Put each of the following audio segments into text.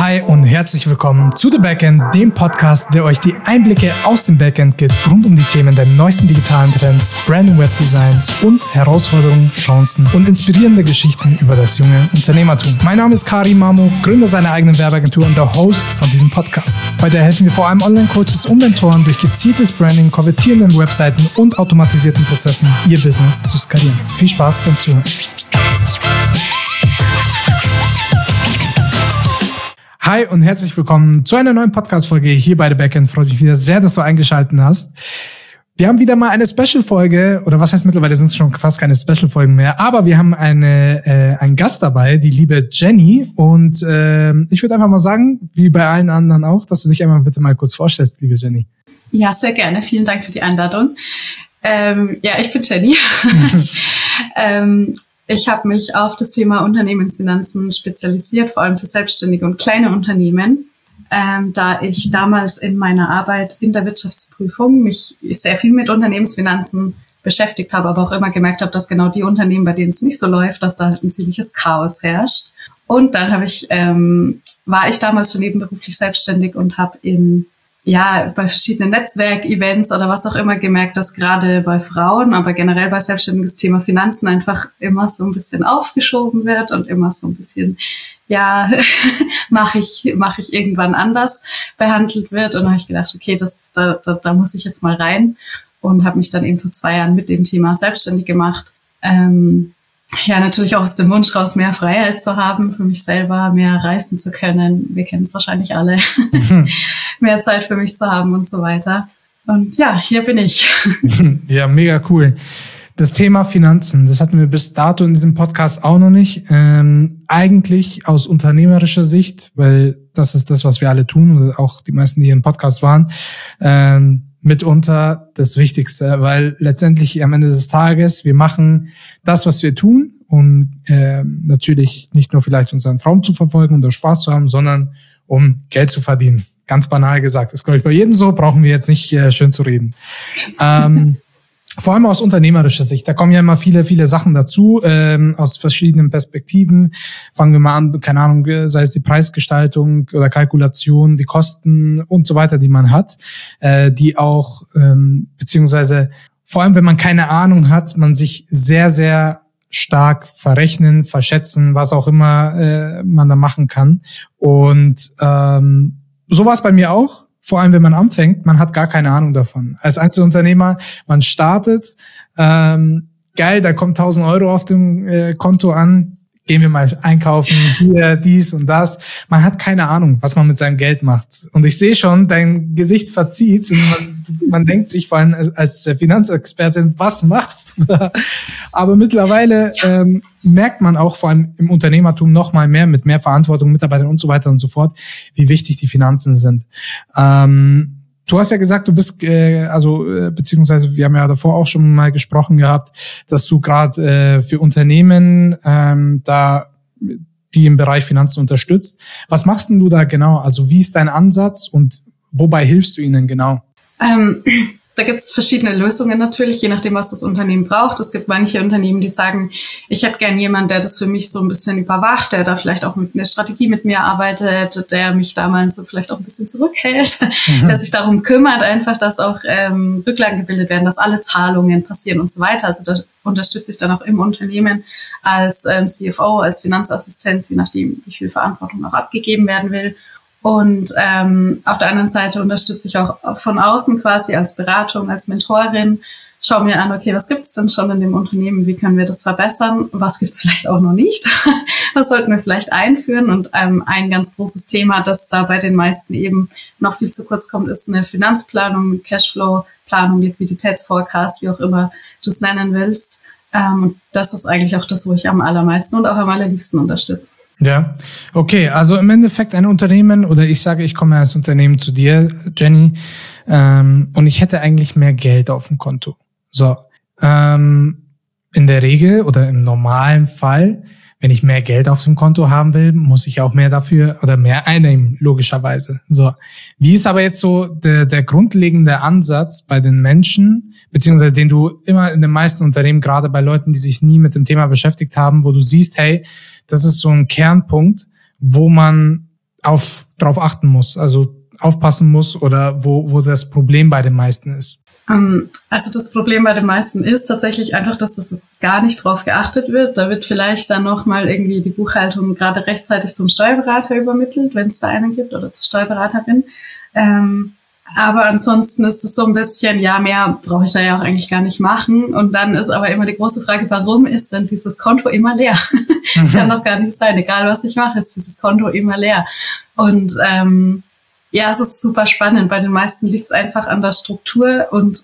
Hi und herzlich willkommen zu The Backend, dem Podcast, der euch die Einblicke aus dem Backend gibt, rund um die Themen der neuesten digitalen Trends, Branding Webdesigns und Herausforderungen, Chancen und inspirierende Geschichten über das junge Unternehmertum. Mein Name ist Kari Mamo, Gründer seiner eigenen Werbeagentur und der Host von diesem Podcast. Heute helfen wir vor allem Online-Coaches und Mentoren durch gezieltes Branding, konvertierenden Webseiten und automatisierten Prozessen ihr Business zu skalieren. Viel Spaß beim Zuhören. Hi und herzlich willkommen zu einer neuen Podcast-Folge hier bei The Backend. Freut mich wieder sehr, dass du eingeschaltet hast. Wir haben wieder mal eine Special-Folge, oder was heißt mittlerweile sind es schon fast keine Special-Folgen mehr, aber wir haben eine, äh, einen Gast dabei, die liebe Jenny. Und äh, ich würde einfach mal sagen, wie bei allen anderen auch, dass du dich einmal bitte mal kurz vorstellst, liebe Jenny. Ja, sehr gerne. Vielen Dank für die Einladung. Ähm, ja, ich bin Jenny. ähm, ich habe mich auf das Thema Unternehmensfinanzen spezialisiert, vor allem für selbstständige und kleine Unternehmen, ähm, da ich damals in meiner Arbeit in der Wirtschaftsprüfung mich sehr viel mit Unternehmensfinanzen beschäftigt habe, aber auch immer gemerkt habe, dass genau die Unternehmen, bei denen es nicht so läuft, dass da halt ein ziemliches Chaos herrscht. Und dann habe ich, ähm, war ich damals schon nebenberuflich selbstständig und habe in ja, bei verschiedenen Netzwerkevents oder was auch immer gemerkt, dass gerade bei Frauen, aber generell bei Selbstständigen das Thema Finanzen einfach immer so ein bisschen aufgeschoben wird und immer so ein bisschen, ja, mache ich, mache ich irgendwann anders behandelt wird. Und da habe ich gedacht, okay, das, da, da, da muss ich jetzt mal rein und habe mich dann eben vor zwei Jahren mit dem Thema selbstständig gemacht. Ähm, ja, natürlich auch aus dem Wunsch raus, mehr Freiheit zu haben, für mich selber mehr reisen zu können. Wir kennen es wahrscheinlich alle. Mhm. mehr Zeit für mich zu haben und so weiter. Und ja, hier bin ich. ja, mega cool. Das Thema Finanzen, das hatten wir bis dato in diesem Podcast auch noch nicht. Ähm, eigentlich aus unternehmerischer Sicht, weil das ist das, was wir alle tun, oder auch die meisten, die hier im Podcast waren. Ähm, mitunter das Wichtigste, weil letztendlich am Ende des Tages, wir machen das, was wir tun, um äh, natürlich nicht nur vielleicht unseren Traum zu verfolgen und Spaß zu haben, sondern um Geld zu verdienen. Ganz banal gesagt. Das glaube ich bei jedem so, brauchen wir jetzt nicht äh, schön zu reden. Ähm, vor allem aus unternehmerischer Sicht. Da kommen ja immer viele, viele Sachen dazu, ähm, aus verschiedenen Perspektiven. Fangen wir mal an, keine Ahnung, sei es die Preisgestaltung oder Kalkulation, die Kosten und so weiter, die man hat, äh, die auch, ähm, beziehungsweise vor allem, wenn man keine Ahnung hat, man sich sehr, sehr stark verrechnen, verschätzen, was auch immer äh, man da machen kann. Und ähm, so war es bei mir auch vor allem wenn man anfängt, man hat gar keine Ahnung davon. Als Einzelunternehmer, man startet, ähm, geil, da kommt 1000 Euro auf dem äh, Konto an, gehen wir mal einkaufen, hier, dies und das. Man hat keine Ahnung, was man mit seinem Geld macht. Und ich sehe schon, dein Gesicht verzieht und man, man denkt sich vor allem als, Finanzexpertin, was machst du da? Aber mittlerweile ähm, merkt man auch vor allem im Unternehmertum noch mal mehr mit mehr Verantwortung, Mitarbeitern und so weiter und so fort, wie wichtig die Finanzen sind. Ähm, Du hast ja gesagt, du bist, äh, also äh, beziehungsweise wir haben ja davor auch schon mal gesprochen gehabt, dass du gerade äh, für Unternehmen ähm, da die im Bereich Finanzen unterstützt. Was machst denn du da genau? Also wie ist dein Ansatz und wobei hilfst du ihnen genau? Ähm, da gibt es verschiedene Lösungen natürlich, je nachdem, was das Unternehmen braucht. Es gibt manche Unternehmen, die sagen, ich hätte gern jemanden, der das für mich so ein bisschen überwacht, der da vielleicht auch mit einer Strategie mit mir arbeitet, der mich da mal so vielleicht auch ein bisschen zurückhält, mhm. der sich darum kümmert, einfach, dass auch ähm, Rücklagen gebildet werden, dass alle Zahlungen passieren und so weiter. Also da unterstütze ich dann auch im Unternehmen als ähm, CFO, als Finanzassistenz, je nachdem, wie viel Verantwortung auch abgegeben werden will. Und ähm, auf der anderen Seite unterstütze ich auch von außen quasi als Beratung, als Mentorin. Schau mir an, okay, was gibt's denn schon in dem Unternehmen? Wie können wir das verbessern? Was gibt's vielleicht auch noch nicht? was sollten wir vielleicht einführen? Und ähm, ein ganz großes Thema, das da bei den meisten eben noch viel zu kurz kommt, ist eine Finanzplanung, Cashflow-Planung, Liquiditätsforecast, wie auch immer du es nennen willst. Ähm, das ist eigentlich auch das, wo ich am allermeisten und auch am allerliebsten unterstütze. Ja, okay. Also im Endeffekt ein Unternehmen oder ich sage, ich komme als Unternehmen zu dir, Jenny, ähm, und ich hätte eigentlich mehr Geld auf dem Konto. So, ähm, in der Regel oder im normalen Fall, wenn ich mehr Geld auf dem Konto haben will, muss ich auch mehr dafür oder mehr einnehmen, logischerweise. So, wie ist aber jetzt so der, der grundlegende Ansatz bei den Menschen, beziehungsweise den du immer in den meisten Unternehmen, gerade bei Leuten, die sich nie mit dem Thema beschäftigt haben, wo du siehst, hey, das ist so ein Kernpunkt, wo man auf, drauf achten muss, also aufpassen muss oder wo, wo das Problem bei den meisten ist? Ähm, also das Problem bei den meisten ist tatsächlich einfach, dass das gar nicht drauf geachtet wird. Da wird vielleicht dann nochmal irgendwie die Buchhaltung gerade rechtzeitig zum Steuerberater übermittelt, wenn es da einen gibt, oder zur Steuerberaterin. Ähm, aber ansonsten ist es so ein bisschen, ja, mehr brauche ich da ja auch eigentlich gar nicht machen. Und dann ist aber immer die große Frage, warum ist denn dieses Konto immer leer? Das kann doch gar nicht sein. Egal was ich mache, ist dieses Konto immer leer. Und ähm, ja, es ist super spannend. Bei den meisten liegt es einfach an der Struktur und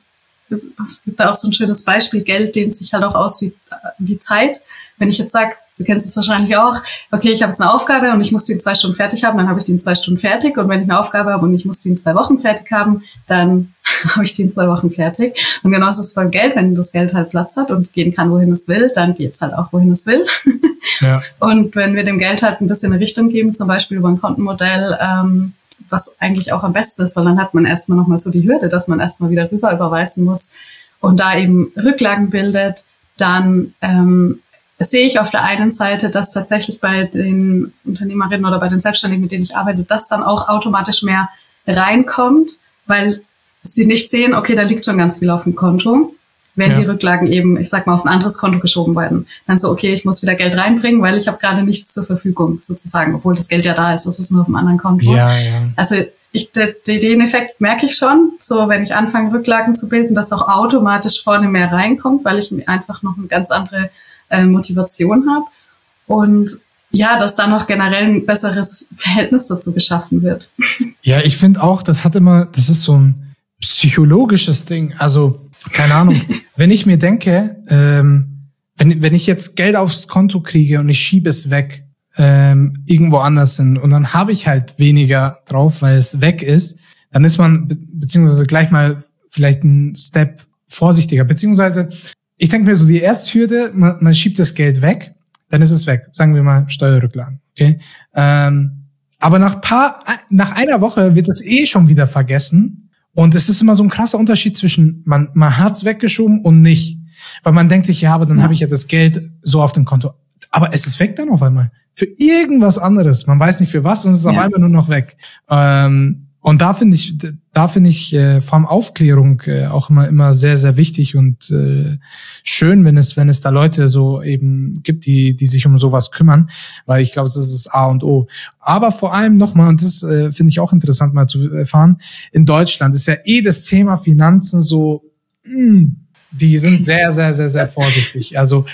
es gibt da auch so ein schönes Beispiel. Geld dehnt sich halt auch aus wie, wie Zeit. Wenn ich jetzt sage, du kennst es wahrscheinlich auch, okay, ich habe jetzt eine Aufgabe und ich muss die in zwei Stunden fertig haben, dann habe ich die in zwei Stunden fertig. Und wenn ich eine Aufgabe habe und ich muss die in zwei Wochen fertig haben, dann habe ich die in zwei Wochen fertig. Und genauso ist es beim Geld, wenn das Geld halt Platz hat und gehen kann, wohin es will, dann geht's halt auch, wohin es will. Ja. Und wenn wir dem Geld halt ein bisschen eine Richtung geben, zum Beispiel über ein Kontenmodell, ähm, was eigentlich auch am besten ist, weil dann hat man erstmal nochmal so die Hürde, dass man erstmal wieder rüber überweisen muss und da eben Rücklagen bildet, dann ähm, sehe ich auf der einen Seite, dass tatsächlich bei den Unternehmerinnen oder bei den Selbstständigen, mit denen ich arbeite, das dann auch automatisch mehr reinkommt, weil sie nicht sehen, okay, da liegt schon ganz viel auf dem Konto wenn ja. die Rücklagen eben, ich sag mal, auf ein anderes Konto geschoben werden. Dann so, okay, ich muss wieder Geld reinbringen, weil ich habe gerade nichts zur Verfügung sozusagen, obwohl das Geld ja da ist, das ist nur auf einem anderen Konto. Ja, ja. Also ich, den Effekt merke ich schon, so wenn ich anfange, Rücklagen zu bilden, dass auch automatisch vorne mehr reinkommt, weil ich einfach noch eine ganz andere äh, Motivation habe. Und ja, dass da noch generell ein besseres Verhältnis dazu geschaffen wird. Ja, ich finde auch, das hat immer, das ist so ein psychologisches Ding. Also keine Ahnung. wenn ich mir denke, ähm, wenn, wenn ich jetzt Geld aufs Konto kriege und ich schiebe es weg, ähm, irgendwo anders hin und dann habe ich halt weniger drauf, weil es weg ist, dann ist man be beziehungsweise gleich mal vielleicht ein Step vorsichtiger. Beziehungsweise, ich denke mir so, die erste Hürde, man, man schiebt das Geld weg, dann ist es weg. Sagen wir mal Steuerrücklagen. Okay. Ähm, aber nach paar, nach einer Woche wird es eh schon wieder vergessen und es ist immer so ein krasser Unterschied zwischen, man, man hat's weggeschoben und nicht. Weil man denkt sich, ja, aber dann ja. habe ich ja das Geld so auf dem Konto. Aber es ist weg dann auf einmal. Für irgendwas anderes. Man weiß nicht für was und es ist ja. auf einmal nur noch weg. Ähm, und da finde ich, da finde ich äh, vor allem Aufklärung äh, auch immer immer sehr sehr wichtig und äh, schön, wenn es wenn es da Leute so eben gibt, die die sich um sowas kümmern, weil ich glaube, das ist A und O. Aber vor allem nochmal und das äh, finde ich auch interessant mal zu erfahren: In Deutschland ist ja eh das Thema Finanzen so. Mh, hm, die sind sehr, sehr, sehr, sehr vorsichtig. Also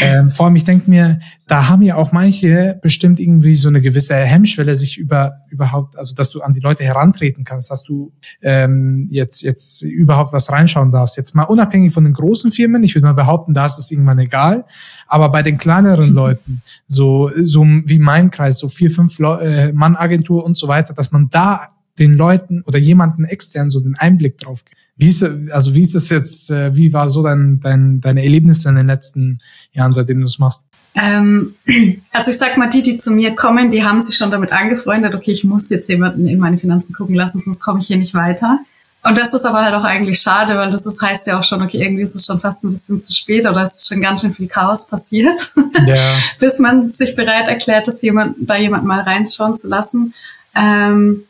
ähm, vor allem, ich denke mir, da haben ja auch manche bestimmt irgendwie so eine gewisse Hemmschwelle, sich über überhaupt, also dass du an die Leute herantreten kannst, dass du ähm, jetzt jetzt überhaupt was reinschauen darfst. Jetzt mal unabhängig von den großen Firmen, ich würde mal behaupten, da ist es irgendwann egal. Aber bei den kleineren Leuten, so so wie mein Kreis, so vier, fünf Le äh, Mann Agentur und so weiter, dass man da den Leuten oder jemanden extern so den Einblick drauf gibt wie ist, also wie ist es jetzt, äh, wie war so dein, dein, deine Erlebnisse in den letzten Jahren, seitdem du es machst? Ähm, also ich sag mal, die, die zu mir kommen, die haben sich schon damit angefreundet, okay, ich muss jetzt jemanden in meine Finanzen gucken lassen, sonst komme ich hier nicht weiter. Und das ist aber halt auch eigentlich schade, weil das ist, heißt ja auch schon, okay, irgendwie ist es schon fast ein bisschen zu spät oder es ist schon ganz schön viel Chaos passiert, ja. bis man sich bereit erklärt, dass jemand, da jemand mal reinschauen zu lassen. Ähm,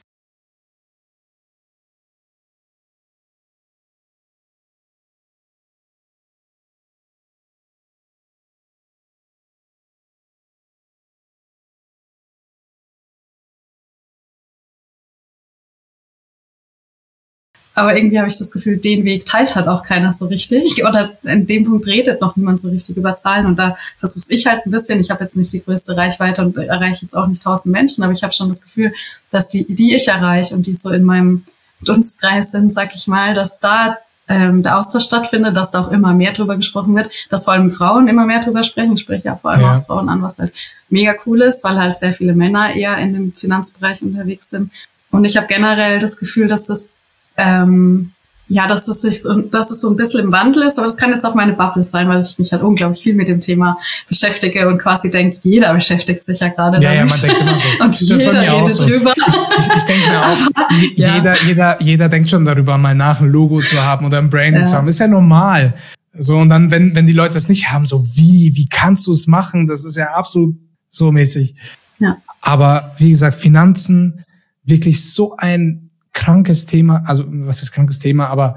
Aber irgendwie habe ich das Gefühl, den Weg teilt halt auch keiner so richtig. Oder in dem Punkt redet noch niemand so richtig über Zahlen. Und da versuche ich halt ein bisschen. Ich habe jetzt nicht die größte Reichweite und erreiche jetzt auch nicht tausend Menschen, aber ich habe schon das Gefühl, dass die, die ich erreiche und die so in meinem Dunstkreis sind, sag ich mal, dass da ähm, der Austausch stattfindet, dass da auch immer mehr drüber gesprochen wird, dass vor allem Frauen immer mehr drüber sprechen. Ich spreche ja vor allem ja. auch Frauen an, was halt mega cool ist, weil halt sehr viele Männer eher in dem Finanzbereich unterwegs sind. Und ich habe generell das Gefühl, dass das ähm, ja, dass es sich so, dass es so ein bisschen im Wandel ist, aber das kann jetzt auch meine Bubble sein, weil ich mich halt unglaublich viel mit dem Thema beschäftige und quasi denke, jeder beschäftigt sich ja gerade ja, damit. Ja, man denkt immer so. Und das jeder redet so. drüber. Ich, ich, ich denke mir auch, aber, jeder, ja. jeder, jeder denkt schon darüber, mal nach ein Logo zu haben oder ein Branding ja. zu haben. Ist ja normal. So, und dann, wenn, wenn die Leute es nicht haben, so wie, wie kannst du es machen? Das ist ja absolut so mäßig. Ja. Aber wie gesagt, Finanzen wirklich so ein krankes Thema, also was ist krankes Thema, aber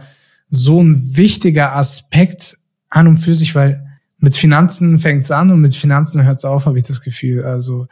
so ein wichtiger Aspekt an und für sich, weil mit Finanzen fängt's an und mit Finanzen hört's auf, habe ich das Gefühl. Also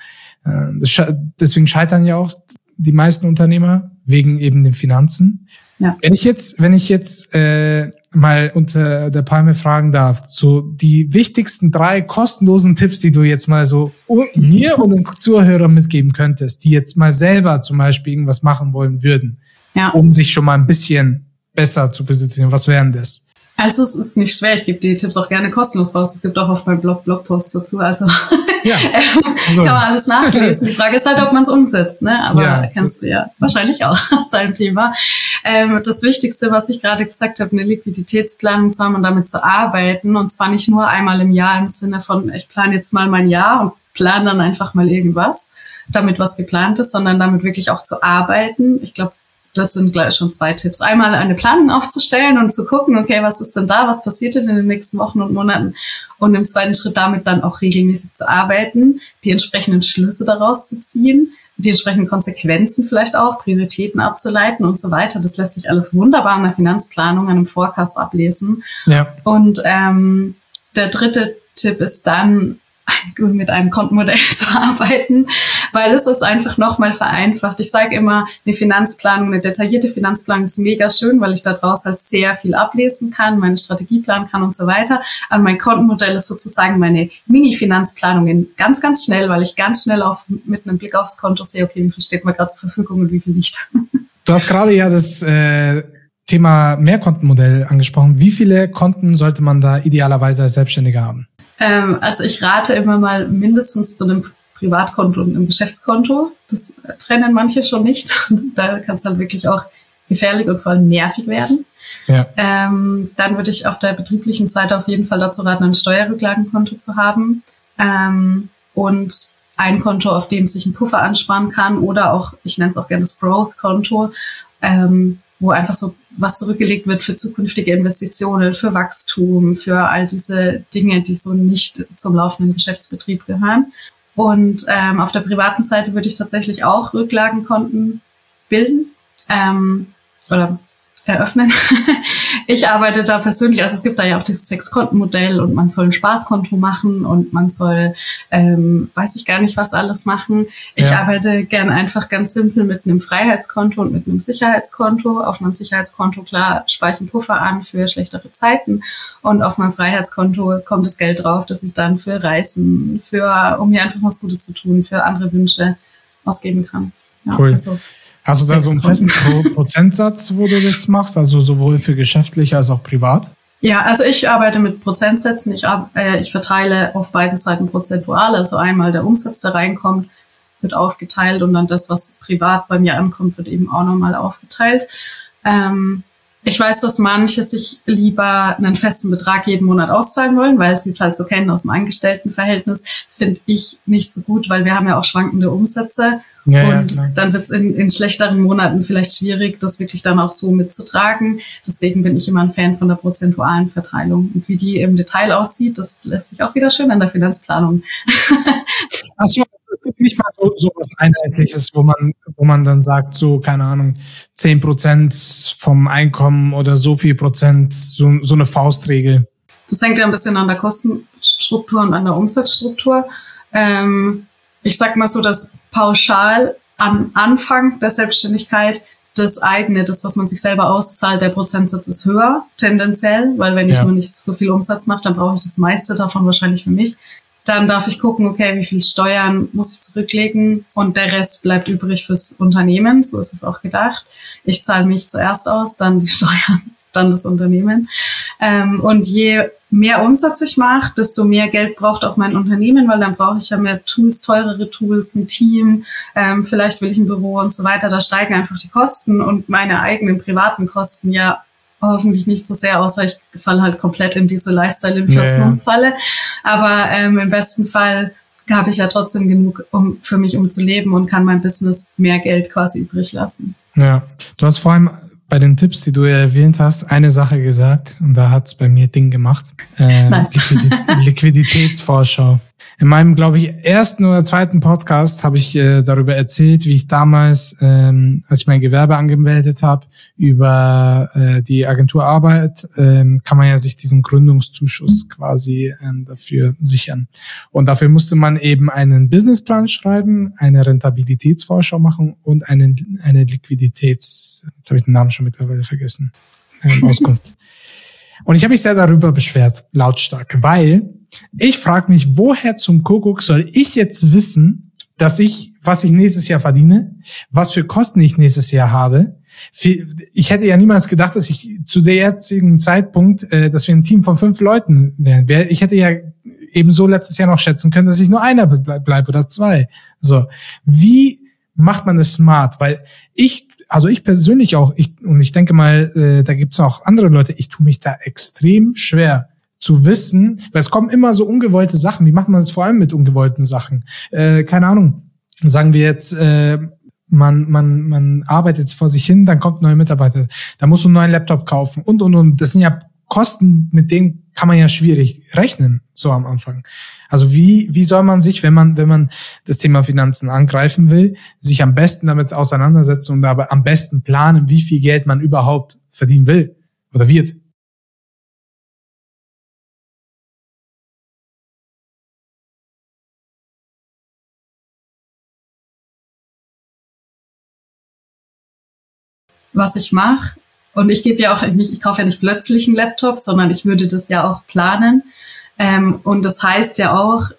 äh, das, deswegen scheitern ja auch die meisten Unternehmer wegen eben den Finanzen. Ja. Wenn ich jetzt, wenn ich jetzt äh, mal unter der Palme fragen darf, so die wichtigsten drei kostenlosen Tipps, die du jetzt mal so mir und den Zuhörern mitgeben könntest, die jetzt mal selber zum Beispiel irgendwas machen wollen würden, ja. um sich schon mal ein bisschen besser zu positionieren, was wären das? Also es ist nicht schwer, ich gebe die Tipps auch gerne kostenlos raus. Es gibt auch auf meinem Blog Blogposts dazu. Also ja. also. kann man alles nachlesen. Die Frage ist halt, ob man es umsetzt, ne? Aber ja. kennst du ja wahrscheinlich auch aus deinem Thema. Ähm, das Wichtigste, was ich gerade gesagt habe, eine Liquiditätsplanung zu haben und damit zu arbeiten. Und zwar nicht nur einmal im Jahr im Sinne von, ich plane jetzt mal mein Jahr und plane dann einfach mal irgendwas, damit was geplant ist, sondern damit wirklich auch zu arbeiten. Ich glaube, das sind gleich schon zwei Tipps. Einmal eine Planung aufzustellen und zu gucken, okay, was ist denn da, was passiert denn in den nächsten Wochen und Monaten? Und im zweiten Schritt damit dann auch regelmäßig zu arbeiten, die entsprechenden Schlüsse daraus zu ziehen, die entsprechenden Konsequenzen vielleicht auch, Prioritäten abzuleiten und so weiter. Das lässt sich alles wunderbar in der Finanzplanung, an einem Forecast ablesen. Ja. Und ähm, der dritte Tipp ist dann, mit einem Kontenmodell zu arbeiten, weil es ist einfach nochmal vereinfacht. Ich sage immer, eine Finanzplanung, eine detaillierte Finanzplanung ist mega schön, weil ich daraus halt sehr viel ablesen kann, meine Strategie planen kann und so weiter. Aber mein Kontenmodell ist sozusagen meine Mini-Finanzplanung in ganz, ganz schnell, weil ich ganz schnell auf, mit einem Blick aufs Konto sehe, okay, wie viel steht mir gerade zur Verfügung und wie viel nicht. Du hast gerade ja das äh, Thema Mehrkontenmodell angesprochen. Wie viele Konten sollte man da idealerweise als Selbstständiger haben? Ähm, also ich rate immer mal mindestens zu einem Privatkonto und einem Geschäftskonto. Das trennen manche schon nicht. da kann es dann wirklich auch gefährlich und vor allem nervig werden. Ja. Ähm, dann würde ich auf der betrieblichen Seite auf jeden Fall dazu raten, ein Steuerrücklagenkonto zu haben ähm, und ein Konto, auf dem sich ein Puffer ansparen kann oder auch, ich nenne es auch gerne das Growth-Konto, ähm, wo einfach so was zurückgelegt wird für zukünftige Investitionen, für Wachstum, für all diese Dinge, die so nicht zum laufenden Geschäftsbetrieb gehören. Und ähm, auf der privaten Seite würde ich tatsächlich auch Rücklagenkonten bilden ähm, oder eröffnen. ich arbeite da persönlich, also es gibt da ja auch dieses Sechs-Konten-Modell und man soll ein Spaßkonto machen und man soll, ähm, weiß ich gar nicht, was alles machen. Ich ja. arbeite gern einfach ganz simpel mit einem Freiheitskonto und mit einem Sicherheitskonto. Auf meinem Sicherheitskonto, klar, spare ich einen Puffer an für schlechtere Zeiten und auf meinem Freiheitskonto kommt das Geld drauf, dass ich dann für Reisen, für, um mir einfach was Gutes zu tun, für andere Wünsche ausgeben kann. Ja, cool. Also, Hast du da so einen festen Prozentsatz, wo du das machst, also sowohl für geschäftlich als auch privat? Ja, also ich arbeite mit Prozentsätzen. Ich, äh, ich verteile auf beiden Seiten prozentual. Also einmal der Umsatz, der reinkommt, wird aufgeteilt und dann das, was privat bei mir ankommt, wird eben auch nochmal aufgeteilt. Ähm, ich weiß, dass manche sich lieber einen festen Betrag jeden Monat auszahlen wollen, weil sie es halt so kennen aus dem Angestelltenverhältnis. Finde ich nicht so gut, weil wir haben ja auch schwankende Umsätze ja, und ja, dann wird es in, in schlechteren Monaten vielleicht schwierig, das wirklich dann auch so mitzutragen. Deswegen bin ich immer ein Fan von der prozentualen Verteilung. Und wie die im Detail aussieht, das lässt sich auch wieder schön an der Finanzplanung. Achso, es gibt nicht mal so, so was Einheitliches, wo man, wo man dann sagt, so, keine Ahnung, zehn Prozent vom Einkommen oder so viel Prozent, so, so eine Faustregel. Das hängt ja ein bisschen an der Kostenstruktur und an der Umsatzstruktur. Ähm, ich sag mal so, dass pauschal am Anfang der Selbstständigkeit das eigene, das, was man sich selber auszahlt, der Prozentsatz ist höher, tendenziell, weil wenn ich nur nicht so viel Umsatz mache, dann brauche ich das meiste davon wahrscheinlich für mich. Dann darf ich gucken, okay, wie viel Steuern muss ich zurücklegen und der Rest bleibt übrig fürs Unternehmen, so ist es auch gedacht. Ich zahle mich zuerst aus, dann die Steuern, dann das Unternehmen. Ähm, und je mehr Umsatz ich mache, desto mehr Geld braucht auch mein Unternehmen, weil dann brauche ich ja mehr Tools, teurere Tools, ein Team, ähm, vielleicht will ich ein Büro und so weiter. Da steigen einfach die Kosten und meine eigenen privaten Kosten ja hoffentlich nicht so sehr, außer ich falle halt komplett in diese Lifestyle-Inflationsfalle. Ja, ja. Aber ähm, im besten Fall habe ich ja trotzdem genug um, für mich, um zu leben und kann mein Business mehr Geld quasi übrig lassen. Ja, du hast vor allem bei den Tipps, die du erwähnt hast, eine Sache gesagt und da hat's bei mir Ding gemacht. Äh, nice. Liquid Liquiditätsvorschau. In meinem, glaube ich, ersten oder zweiten Podcast habe ich äh, darüber erzählt, wie ich damals, ähm, als ich mein Gewerbe angemeldet habe, über äh, die Agentur Arbeit, ähm, kann man ja sich diesen Gründungszuschuss quasi ähm, dafür sichern. Und dafür musste man eben einen Businessplan schreiben, eine Rentabilitätsvorschau machen und einen, eine Liquiditäts, jetzt habe ich den Namen schon mittlerweile vergessen, ähm, Auskunft. Und ich habe mich sehr darüber beschwert, lautstark, weil ich frage mich, woher zum Kuckuck soll ich jetzt wissen, dass ich, was ich nächstes Jahr verdiene, was für Kosten ich nächstes Jahr habe. Ich hätte ja niemals gedacht, dass ich zu der jetzigen Zeitpunkt, äh, dass wir ein Team von fünf Leuten wären. Ich hätte ja eben so letztes Jahr noch schätzen können, dass ich nur einer bleibe oder zwei. So, wie macht man es smart? Weil ich also ich persönlich auch, ich, und ich denke mal, äh, da gibt's auch andere Leute, ich tue mich da extrem schwer zu wissen, weil es kommen immer so ungewollte Sachen. Wie macht man es vor allem mit ungewollten Sachen? Äh, keine Ahnung. Sagen wir jetzt, äh, man, man, man arbeitet vor sich hin, dann kommt ein neuer Mitarbeiter, da musst du einen neuen Laptop kaufen und, und, und. Das sind ja Kosten, mit denen kann man ja schwierig rechnen, so am Anfang. Also wie, wie soll man sich, wenn man, wenn man das Thema Finanzen angreifen will, sich am besten damit auseinandersetzen und aber am besten planen, wie viel Geld man überhaupt verdienen will oder wird? Was ich mache, und ich gebe ja auch nicht, ich kaufe ja nicht plötzlich einen Laptop, sondern ich würde das ja auch planen. Ähm, und das heißt ja auch,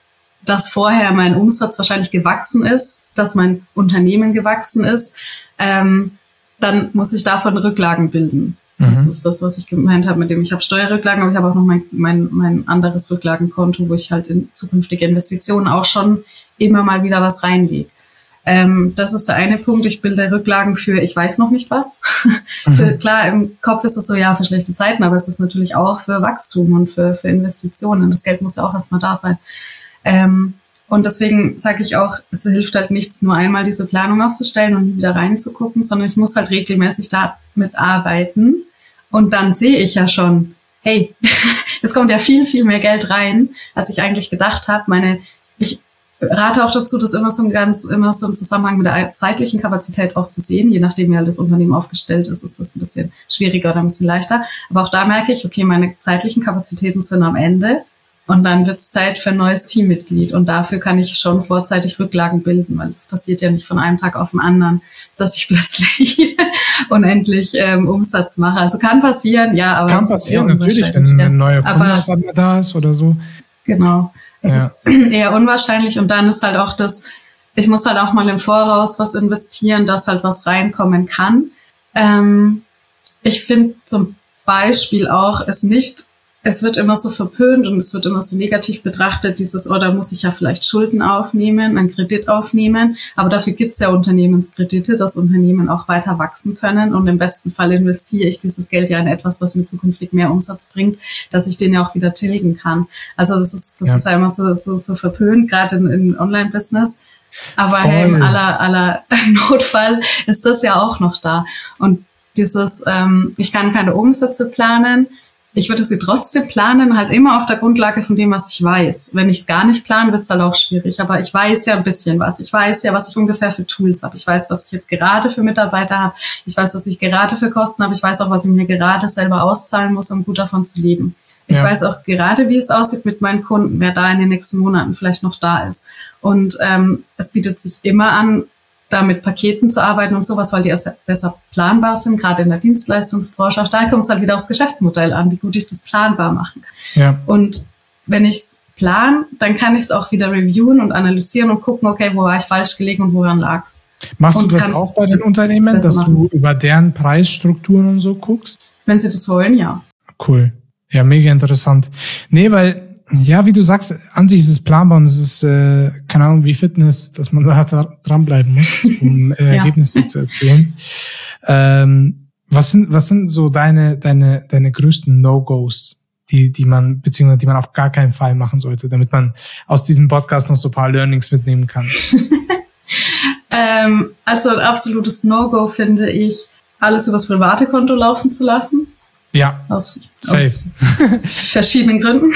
dass vorher mein Umsatz wahrscheinlich gewachsen ist, dass mein Unternehmen gewachsen ist. Ähm, dann muss ich davon Rücklagen bilden. Das mhm. ist das, was ich gemeint habe, mit dem ich habe Steuerrücklagen, aber ich habe auch noch mein, mein, mein anderes Rücklagenkonto, wo ich halt in zukünftige Investitionen auch schon immer mal wieder was reinlege. Ähm, das ist der eine Punkt. Ich bilde Rücklagen für ich weiß noch nicht was. Mhm. für, klar, im Kopf ist es so, ja, für schlechte Zeiten, aber es ist natürlich auch für Wachstum und für, für Investitionen. Das Geld muss ja auch erstmal da sein. Ähm, und deswegen sage ich auch, es hilft halt nichts, nur einmal diese Planung aufzustellen und wieder reinzugucken, sondern ich muss halt regelmäßig damit arbeiten. Und dann sehe ich ja schon, hey, es kommt ja viel, viel mehr Geld rein, als ich eigentlich gedacht habe. Meine, ich rate auch dazu, das immer so ein ganz, immer so im Zusammenhang mit der zeitlichen Kapazität auch zu sehen. Je nachdem, wie halt das Unternehmen aufgestellt ist, ist das ein bisschen schwieriger oder ein bisschen leichter. Aber auch da merke ich, okay, meine zeitlichen Kapazitäten sind am Ende. Und dann wird es Zeit für ein neues Teammitglied. Und dafür kann ich schon vorzeitig Rücklagen bilden, weil es passiert ja nicht von einem Tag auf den anderen, dass ich plötzlich unendlich ähm, Umsatz mache. Also kann passieren, ja, aber. Kann passieren, natürlich, wenn ein neuer Kunde da ist oder so. Genau. Es ja. ist eher unwahrscheinlich und dann ist halt auch das, ich muss halt auch mal im Voraus was investieren, dass halt was reinkommen kann. Ähm, ich finde zum Beispiel auch es nicht es wird immer so verpönt und es wird immer so negativ betrachtet, dieses, oh, da muss ich ja vielleicht Schulden aufnehmen, einen Kredit aufnehmen. Aber dafür gibt es ja Unternehmenskredite, dass Unternehmen auch weiter wachsen können. Und im besten Fall investiere ich dieses Geld ja in etwas, was mir zukünftig mehr Umsatz bringt, dass ich den ja auch wieder tilgen kann. Also das ist, das ja. ist ja immer so, so, so verpönt, gerade in, in Online-Business. Aber hey, im aller, aller Notfall ist das ja auch noch da. Und dieses, ähm, ich kann keine Umsätze planen, ich würde sie trotzdem planen, halt immer auf der Grundlage von dem, was ich weiß. Wenn ich es gar nicht plane, wird es halt auch schwierig. Aber ich weiß ja ein bisschen was. Ich weiß ja, was ich ungefähr für Tools habe. Ich weiß, was ich jetzt gerade für Mitarbeiter habe. Ich weiß, was ich gerade für Kosten habe. Ich weiß auch, was ich mir gerade selber auszahlen muss, um gut davon zu leben. Ich ja. weiß auch gerade, wie es aussieht mit meinen Kunden, wer da in den nächsten Monaten vielleicht noch da ist. Und ähm, es bietet sich immer an, da mit Paketen zu arbeiten und sowas, weil die besser planbar sind, gerade in der Dienstleistungsbranche. Auch da kommt es halt wieder aufs Geschäftsmodell an, wie gut ich das planbar machen kann. Ja. Und wenn ich es plan, dann kann ich es auch wieder reviewen und analysieren und gucken, okay, wo war ich falsch gelegen und woran lag's. Machst und du das auch bei den Unternehmen, dass machen. du über deren Preisstrukturen und so guckst? Wenn sie das wollen, ja. Cool. Ja, mega interessant. Nee, weil ja, wie du sagst, an sich ist es planbar und es ist, äh, keine Ahnung, wie Fitness, dass man da dranbleiben muss, um äh, ja. Ergebnisse zu erzielen. Ähm, was sind, was sind so deine, deine, deine größten No-Gos, die, die man, beziehungsweise die man auf gar keinen Fall machen sollte, damit man aus diesem Podcast noch so ein paar Learnings mitnehmen kann? ähm, also ein absolutes No-Go finde ich, alles übers private Konto laufen zu lassen. Ja. Aus, aus verschiedenen Gründen.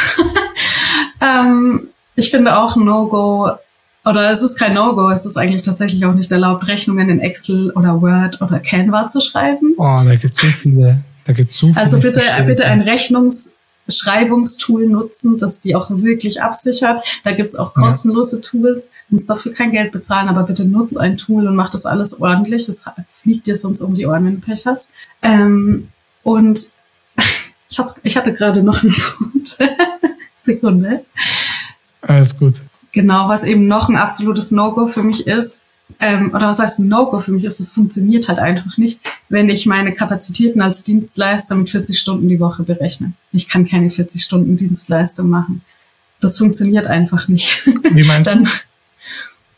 Ähm, Ich finde auch ein No-Go, oder es ist kein No-Go, es ist eigentlich tatsächlich auch nicht erlaubt, Rechnungen in Excel oder Word oder Canva zu schreiben. Oh, da gibt es so viele. Da gibt's so viele. Also bitte, bitte ein Rechnungsschreibungstool nutzen, das die auch wirklich absichert. Da gibt's auch kostenlose ja. Tools, musst dafür kein Geld bezahlen, aber bitte nutz ein Tool und mach das alles ordentlich. Das fliegt dir sonst um die Ohren, wenn du Pech hast. Ähm, und ich hatte, ich hatte gerade noch einen Punkt. Sekunde. Alles gut. Genau, was eben noch ein absolutes No-Go für mich ist, ähm, oder was heißt ein No-Go für mich ist, es funktioniert halt einfach nicht, wenn ich meine Kapazitäten als Dienstleister mit 40 Stunden die Woche berechne. Ich kann keine 40 Stunden Dienstleistung machen. Das funktioniert einfach nicht. Wie meinst Dann, du?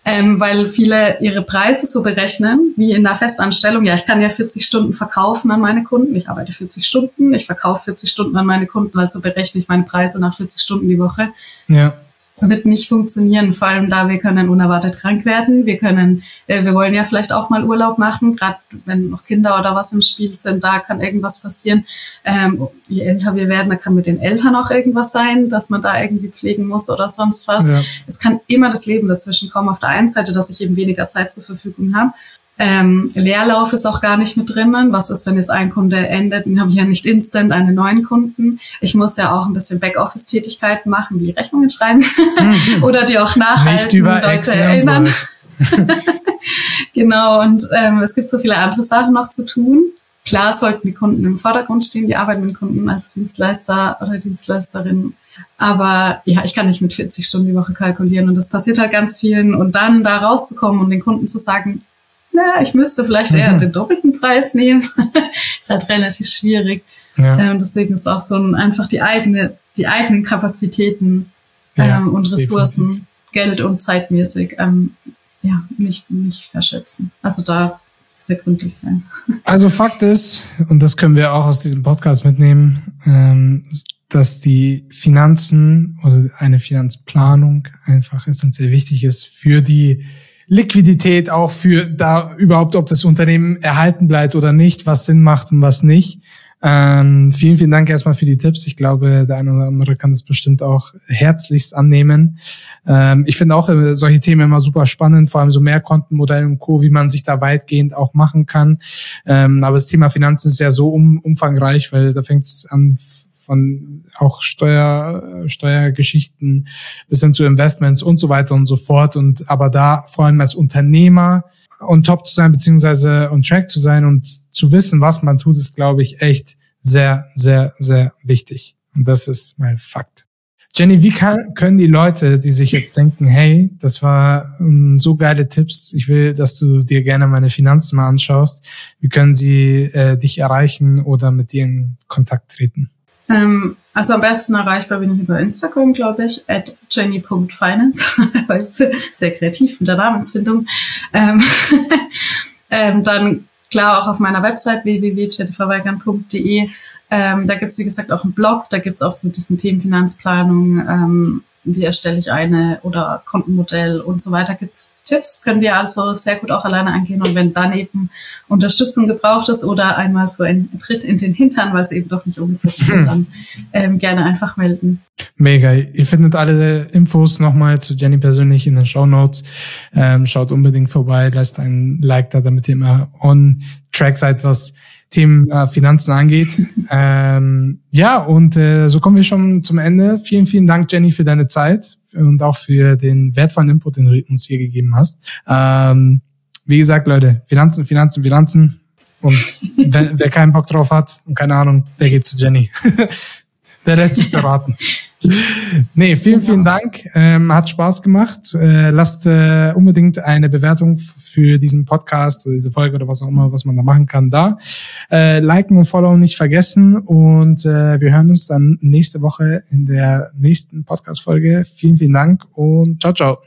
Ähm, weil viele ihre Preise so berechnen, wie in einer Festanstellung. Ja, ich kann ja 40 Stunden verkaufen an meine Kunden. Ich arbeite 40 Stunden, ich verkaufe 40 Stunden an meine Kunden, also berechne ich meine Preise nach 40 Stunden die Woche. Ja wird nicht funktionieren, vor allem da wir können unerwartet krank werden. Wir können, äh, wir wollen ja vielleicht auch mal Urlaub machen, gerade wenn noch Kinder oder was im Spiel sind, da kann irgendwas passieren. Ähm, je älter wir werden, da kann mit den Eltern auch irgendwas sein, dass man da irgendwie pflegen muss oder sonst was. Ja. Es kann immer das Leben dazwischen kommen. Auf der einen Seite, dass ich eben weniger Zeit zur Verfügung habe ähm, Leerlauf ist auch gar nicht mit drinnen. Was ist, wenn jetzt ein Kunde endet? Dann habe ich ja nicht instant einen neuen Kunden. Ich muss ja auch ein bisschen Backoffice-Tätigkeiten machen, wie Rechnungen schreiben mhm. oder die auch nachhalten, nicht über Leute Excel erinnern. genau, und ähm, es gibt so viele andere Sachen noch zu tun. Klar sollten die Kunden im Vordergrund stehen, die arbeiten mit Kunden als Dienstleister oder Dienstleisterin. Aber ja, ich kann nicht mit 40 Stunden die Woche kalkulieren und das passiert halt ganz vielen. Und dann da rauszukommen und den Kunden zu sagen, na, ich müsste vielleicht eher mhm. den doppelten Preis nehmen. ist halt relativ schwierig. Ja. Ähm, deswegen ist auch so ein, einfach die eigene, die eigenen Kapazitäten ja, ähm, und Ressourcen, definitiv. Geld und zeitmäßig, ähm, ja, nicht, nicht verschätzen. Also da sehr gründlich sein. Also Fakt ist, und das können wir auch aus diesem Podcast mitnehmen, ähm, dass die Finanzen oder eine Finanzplanung einfach essentiell wichtig ist für die Liquidität auch für da überhaupt, ob das Unternehmen erhalten bleibt oder nicht, was Sinn macht und was nicht. Ähm, vielen, vielen Dank erstmal für die Tipps. Ich glaube, der eine oder andere kann das bestimmt auch herzlichst annehmen. Ähm, ich finde auch äh, solche Themen immer super spannend, vor allem so Mehrkontenmodelle und Co., wie man sich da weitgehend auch machen kann. Ähm, aber das Thema Finanzen ist ja so um, umfangreich, weil da fängt es an von auch Steuer, Steuergeschichten bis hin zu Investments und so weiter und so fort. Und aber da vor allem als Unternehmer on top zu sein, beziehungsweise on track zu sein und zu wissen, was man tut, ist, glaube ich, echt sehr, sehr, sehr wichtig. Und das ist mein Fakt. Jenny, wie kann, können die Leute, die sich jetzt denken, hey, das war um, so geile Tipps, ich will, dass du dir gerne meine Finanzen mal anschaust, wie können sie äh, dich erreichen oder mit dir in Kontakt treten? Ähm, also am besten erreichbar bin ich über Instagram, glaube ich, at jenny.finance, sehr kreativ mit der Namensfindung. Ähm, ähm, dann klar auch auf meiner Website www.jenniferweigern.de. Ähm, da gibt's wie gesagt, auch einen Blog, da gibt's auch zu diesen Themen Finanzplanung, ähm, wie erstelle ich eine oder Kontenmodell und so weiter. Gibt's Tipps, können wir also sehr gut auch alleine angehen. Und wenn dann eben Unterstützung gebraucht ist oder einmal so ein Tritt in den Hintern, weil es eben doch nicht umgesetzt wird, dann ähm, gerne einfach melden. Mega. Ihr findet alle Infos nochmal zu Jenny persönlich in den Show Notes. Ähm, schaut unbedingt vorbei, lasst ein Like da, damit ihr immer on track seid, was Themen äh, Finanzen angeht. ähm, ja, und äh, so kommen wir schon zum Ende. Vielen, vielen Dank, Jenny, für deine Zeit und auch für den wertvollen Input, den du uns hier gegeben hast. Ähm, wie gesagt, Leute, Finanzen, Finanzen, Finanzen. Und wer, wer keinen Bock drauf hat und keine Ahnung, der geht zu Jenny. der lässt sich beraten. nee, vielen, vielen Dank. Ähm, hat Spaß gemacht. Äh, lasst äh, unbedingt eine Bewertung für diesen Podcast oder diese Folge oder was auch immer, was man da machen kann, da. Äh, liken und followen nicht vergessen. Und äh, wir hören uns dann nächste Woche in der nächsten Podcast-Folge. Vielen, vielen Dank und ciao, ciao.